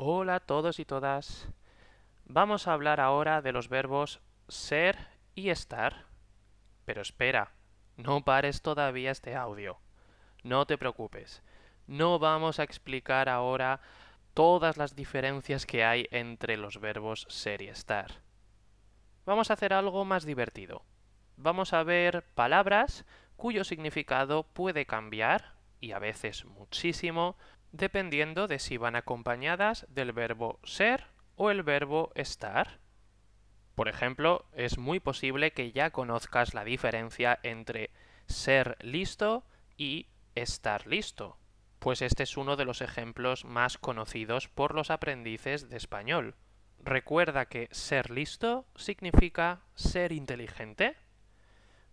Hola a todos y todas. Vamos a hablar ahora de los verbos ser y estar. Pero espera, no pares todavía este audio. No te preocupes. No vamos a explicar ahora todas las diferencias que hay entre los verbos ser y estar. Vamos a hacer algo más divertido. Vamos a ver palabras cuyo significado puede cambiar, y a veces muchísimo, dependiendo de si van acompañadas del verbo ser o el verbo estar. Por ejemplo, es muy posible que ya conozcas la diferencia entre ser listo y estar listo, pues este es uno de los ejemplos más conocidos por los aprendices de español. Recuerda que ser listo significa ser inteligente,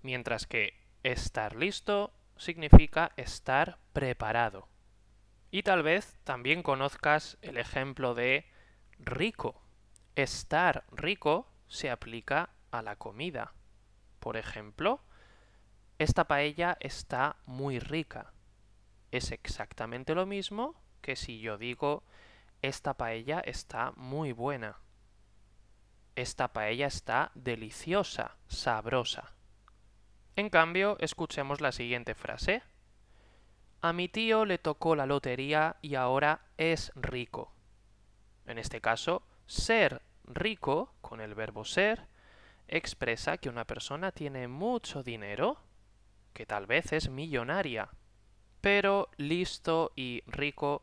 mientras que estar listo significa estar preparado. Y tal vez también conozcas el ejemplo de rico. Estar rico se aplica a la comida. Por ejemplo, esta paella está muy rica. Es exactamente lo mismo que si yo digo esta paella está muy buena. Esta paella está deliciosa, sabrosa. En cambio, escuchemos la siguiente frase. A mi tío le tocó la lotería y ahora es rico. En este caso, ser rico, con el verbo ser, expresa que una persona tiene mucho dinero, que tal vez es millonaria. Pero listo y rico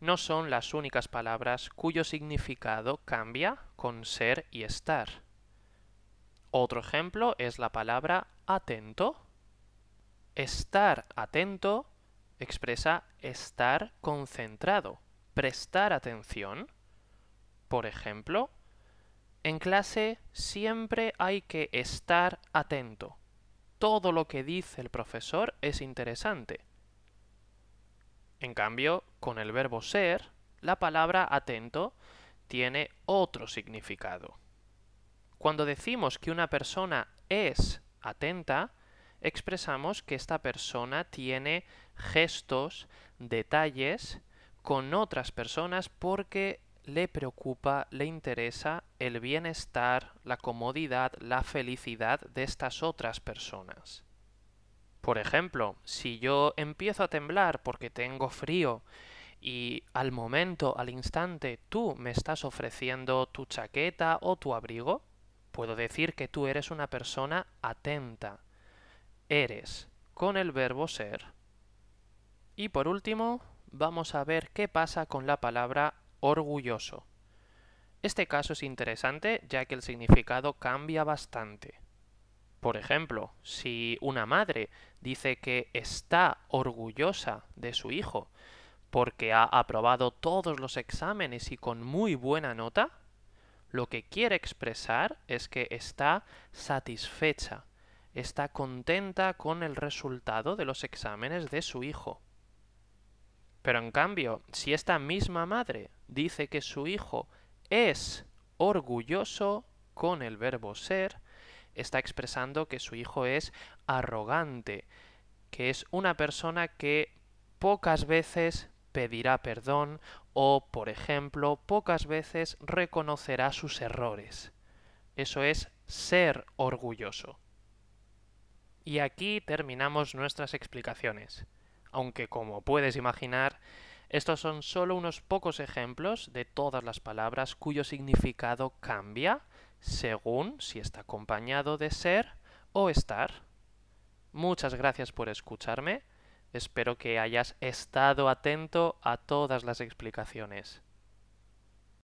no son las únicas palabras cuyo significado cambia con ser y estar. Otro ejemplo es la palabra atento. Estar atento expresa estar concentrado, prestar atención. Por ejemplo, en clase siempre hay que estar atento. Todo lo que dice el profesor es interesante. En cambio, con el verbo ser, la palabra atento tiene otro significado. Cuando decimos que una persona es atenta, expresamos que esta persona tiene gestos, detalles con otras personas porque le preocupa, le interesa el bienestar, la comodidad, la felicidad de estas otras personas. Por ejemplo, si yo empiezo a temblar porque tengo frío y al momento, al instante, tú me estás ofreciendo tu chaqueta o tu abrigo, puedo decir que tú eres una persona atenta, eres con el verbo ser. Y por último, vamos a ver qué pasa con la palabra orgulloso. Este caso es interesante ya que el significado cambia bastante. Por ejemplo, si una madre dice que está orgullosa de su hijo porque ha aprobado todos los exámenes y con muy buena nota, lo que quiere expresar es que está satisfecha, está contenta con el resultado de los exámenes de su hijo. Pero en cambio, si esta misma madre dice que su hijo es orgulloso con el verbo ser, está expresando que su hijo es arrogante, que es una persona que pocas veces pedirá perdón o, por ejemplo, pocas veces reconocerá sus errores. Eso es ser orgulloso. Y aquí terminamos nuestras explicaciones, aunque como puedes imaginar, estos son solo unos pocos ejemplos de todas las palabras cuyo significado cambia según si está acompañado de ser o estar. Muchas gracias por escucharme. Espero que hayas estado atento a todas las explicaciones.